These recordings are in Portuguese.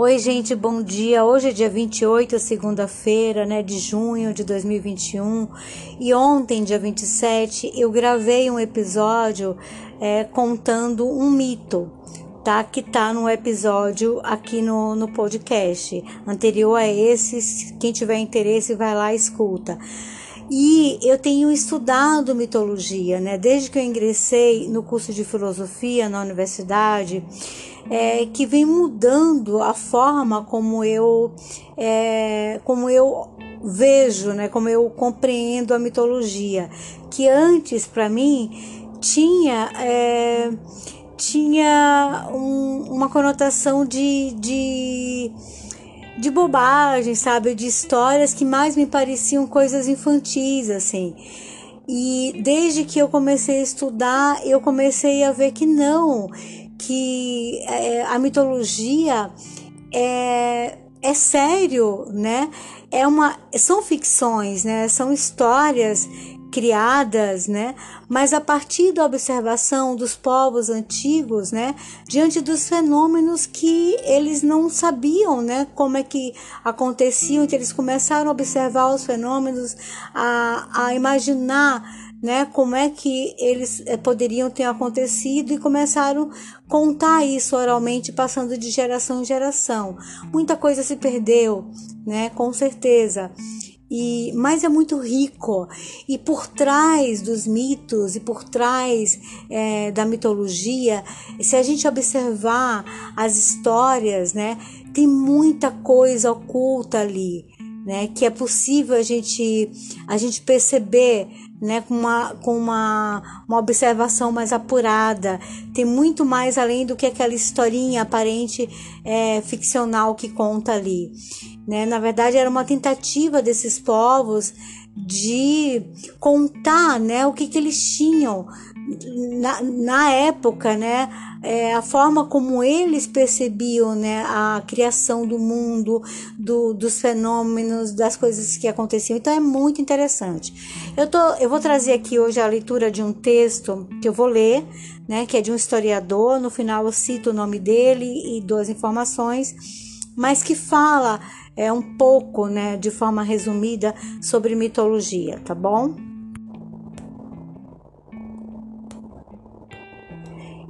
Oi, gente, bom dia. Hoje é dia 28, segunda-feira, né, de junho de 2021. E ontem, dia 27, eu gravei um episódio é, contando um mito, tá? Que tá no episódio aqui no, no podcast. Anterior a esse, quem tiver interesse, vai lá e escuta. E eu tenho estudado mitologia, né? Desde que eu ingressei no curso de filosofia na universidade, é, que vem mudando a forma como eu, é, como eu vejo, né? Como eu compreendo a mitologia, que antes para mim tinha é, tinha um, uma conotação de, de de bobagem, sabe? De histórias que mais me pareciam coisas infantis, assim. E desde que eu comecei a estudar, eu comecei a ver que não, que é, a mitologia é, é sério, né? É uma, são ficções, né? São histórias criadas, né? Mas a partir da observação dos povos antigos, né? Diante dos fenômenos que eles não sabiam, né? Como é que aconteciam, então eles começaram a observar os fenômenos, a, a imaginar né, como é que eles eh, poderiam ter acontecido e começaram a contar isso oralmente, passando de geração em geração. Muita coisa se perdeu, né, com certeza. E, mas é muito rico. E por trás dos mitos e por trás é, da mitologia, se a gente observar as histórias, né, tem muita coisa oculta ali, né, que é possível a gente a gente perceber né, com, uma, com uma, uma observação mais apurada. Tem muito mais além do que aquela historinha aparente é, ficcional que conta ali. Né? Na verdade, era uma tentativa desses povos de contar né, o que, que eles tinham na, na época, né, é, a forma como eles percebiam né, a criação do mundo, do, dos fenômenos, das coisas que aconteciam. Então é muito interessante. Eu, tô, eu vou trazer aqui hoje a leitura de um texto que eu vou ler, né, que é de um historiador. No final eu cito o nome dele e duas informações, mas que fala é, um pouco, né, de forma resumida, sobre mitologia, tá bom?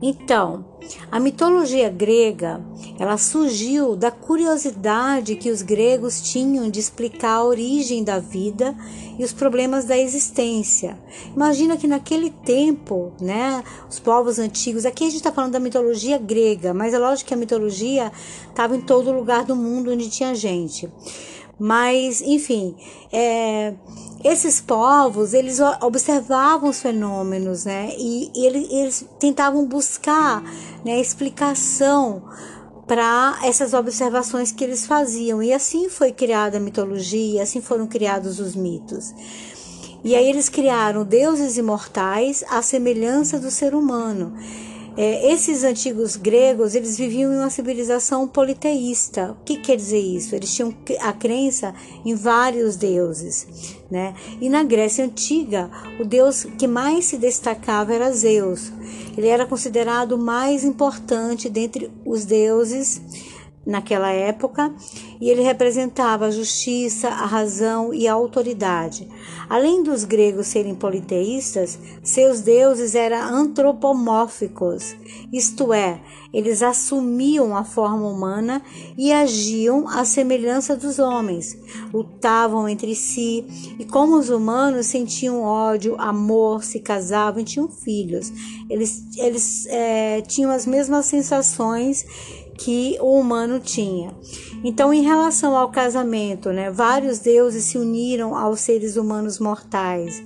Então, a mitologia grega, ela surgiu da curiosidade que os gregos tinham de explicar a origem da vida e os problemas da existência. Imagina que naquele tempo, né, os povos antigos, aqui a gente está falando da mitologia grega, mas é lógico que a mitologia estava em todo lugar do mundo onde tinha gente. Mas, enfim, é, esses povos, eles observavam os fenômenos, né? E, e eles, eles, tentavam buscar né, explicação para essas observações que eles faziam. E assim foi criada a mitologia, assim foram criados os mitos. E aí eles criaram deuses imortais à semelhança do ser humano. É, esses antigos gregos, eles viviam em uma civilização politeísta. O que quer dizer isso? Eles tinham a crença em vários deuses, né? E na Grécia antiga, o deus que mais se destacava era Zeus. Ele era considerado o mais importante dentre os deuses naquela época e ele representava a justiça, a razão e a autoridade. Além dos gregos serem politeístas, seus deuses eram antropomórficos, isto é, eles assumiam a forma humana e agiam à semelhança dos homens, lutavam entre si e, como os humanos, sentiam ódio, amor, se casavam e tinham filhos. Eles, eles é, tinham as mesmas sensações que o humano tinha. Então, em relação ao casamento, né, vários deuses se uniram aos seres humanos mortais.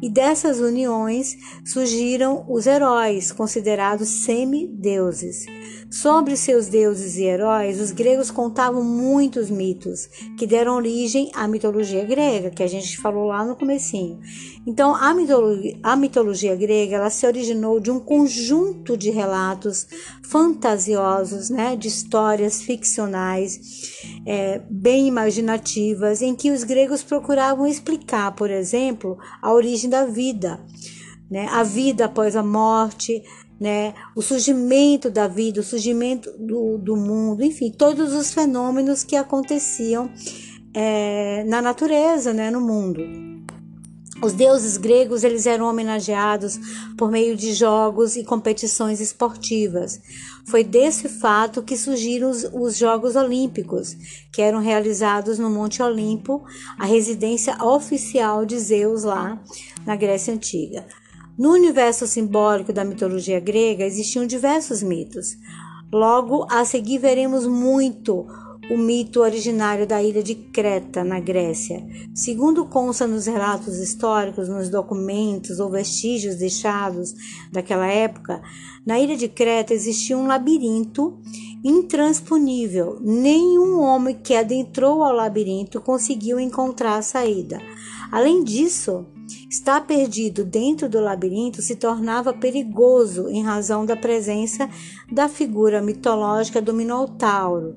E dessas uniões surgiram os heróis, considerados semideuses. Sobre seus deuses e heróis, os gregos contavam muitos mitos que deram origem à mitologia grega, que a gente falou lá no comecinho. Então, a mitologia, a mitologia grega, ela se originou de um conjunto de relatos fantasiosos, né, de histórias ficcionais, é, bem imaginativas, em que os gregos procuravam explicar, por exemplo, a origem da vida, né, a vida após a morte, né? O surgimento da vida, o surgimento do, do mundo, enfim, todos os fenômenos que aconteciam é, na natureza, né? No mundo. Os deuses gregos eles eram homenageados por meio de jogos e competições esportivas. Foi desse fato que surgiram os, os, Jogos Olímpicos, que eram realizados no Monte Olimpo, a residência oficial de Zeus lá na Grécia Antiga. No universo simbólico da mitologia grega existiam diversos mitos. Logo, a seguir veremos muito o mito originário da ilha de Creta, na Grécia. Segundo consta nos relatos históricos, nos documentos ou vestígios deixados daquela época, na ilha de Creta existia um labirinto intransponível. Nenhum homem que adentrou ao labirinto conseguiu encontrar a saída. Além disso, estar perdido dentro do labirinto se tornava perigoso em razão da presença da figura mitológica do Minotauro.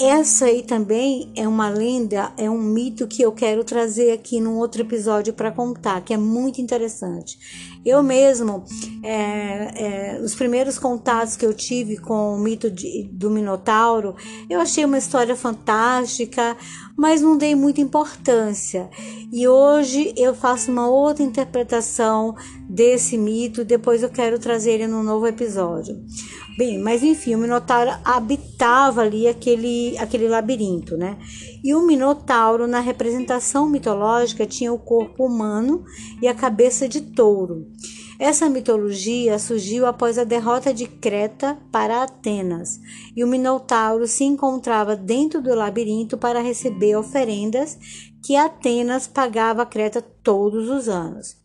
Essa aí também é uma lenda, é um mito que eu quero trazer aqui num outro episódio para contar, que é muito interessante. Eu mesmo, é, é, os primeiros contatos que eu tive com o mito de, do Minotauro, eu achei uma história fantástica, mas não dei muita importância. E hoje eu faço uma outra interpretação desse mito, depois eu quero trazer ele num novo episódio. Bem, mas enfim, o Minotauro habitava ali aquele, aquele labirinto, né? E o Minotauro, na representação mitológica, tinha o corpo humano e a cabeça de touro. Essa mitologia surgiu após a derrota de Creta para Atenas, e o Minotauro se encontrava dentro do labirinto para receber oferendas que Atenas pagava a Creta todos os anos.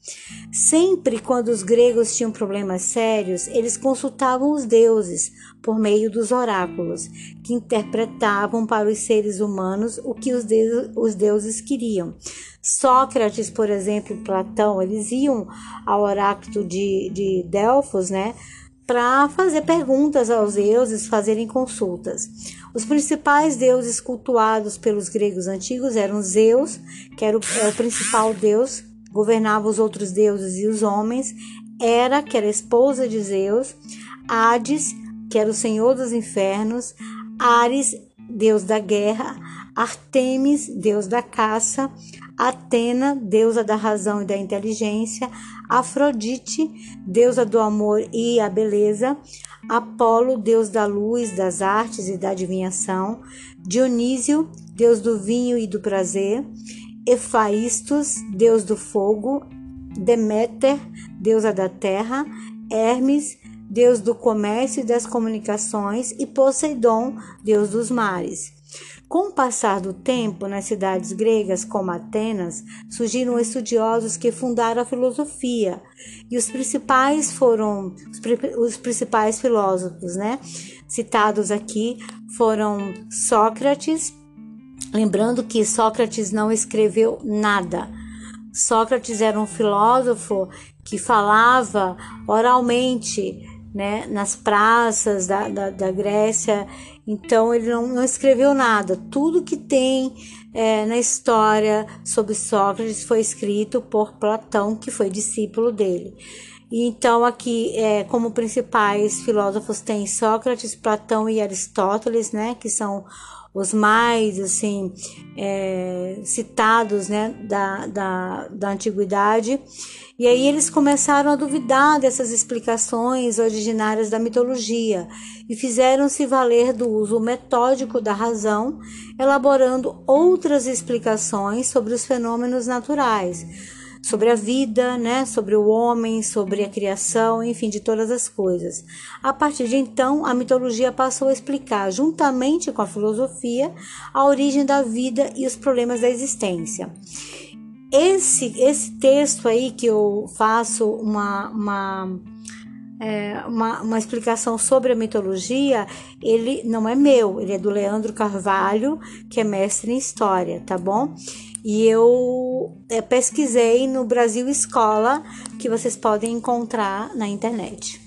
Sempre quando os gregos tinham problemas sérios, eles consultavam os deuses por meio dos oráculos, que interpretavam para os seres humanos o que os, de os deuses queriam. Sócrates, por exemplo, Platão, eles iam ao oráculo de, de Delfos, né? Para fazer perguntas aos deuses, fazerem consultas. Os principais deuses cultuados pelos gregos antigos eram Zeus, que era o, era o principal deus, governava os outros deuses e os homens, Hera, que era esposa de Zeus, Hades, que era o senhor dos infernos, Ares, deus da guerra, Artemis, deus da caça, Atena, deusa da razão e da inteligência, Afrodite, deusa do amor e a beleza, Apolo, deus da luz, das artes e da adivinhação, Dionísio, deus do vinho e do prazer, Efaístos, deus do fogo, Deméter, deusa da terra, Hermes, deus do comércio e das comunicações, e Poseidon, deus dos mares. Com o passar do tempo, nas cidades gregas como Atenas, surgiram estudiosos que fundaram a filosofia, e os principais foram os principais filósofos, né? Citados aqui foram Sócrates, lembrando que Sócrates não escreveu nada. Sócrates era um filósofo que falava oralmente né, nas praças da, da, da Grécia. Então ele não, não, escreveu nada. Tudo que tem é, na história sobre Sócrates foi escrito por Platão, que foi discípulo dele. Então aqui, é, como principais filósofos tem Sócrates, Platão e Aristóteles, né, que são os mais assim é, citados né, da, da, da antiguidade. E aí eles começaram a duvidar dessas explicações originárias da mitologia e fizeram-se valer do uso metódico da razão, elaborando outras explicações sobre os fenômenos naturais, sobre a vida, né, sobre o homem, sobre a criação, enfim, de todas as coisas. A partir de então, a mitologia passou a explicar, juntamente com a filosofia, a origem da vida e os problemas da existência esse, esse texto aí que eu faço uma, uma, é, uma, uma, explicação sobre a mitologia, ele não é meu, ele é do Leandro Carvalho, que é mestre em história, tá bom? E eu é, pesquisei no Brasil Escola, que vocês podem encontrar na internet.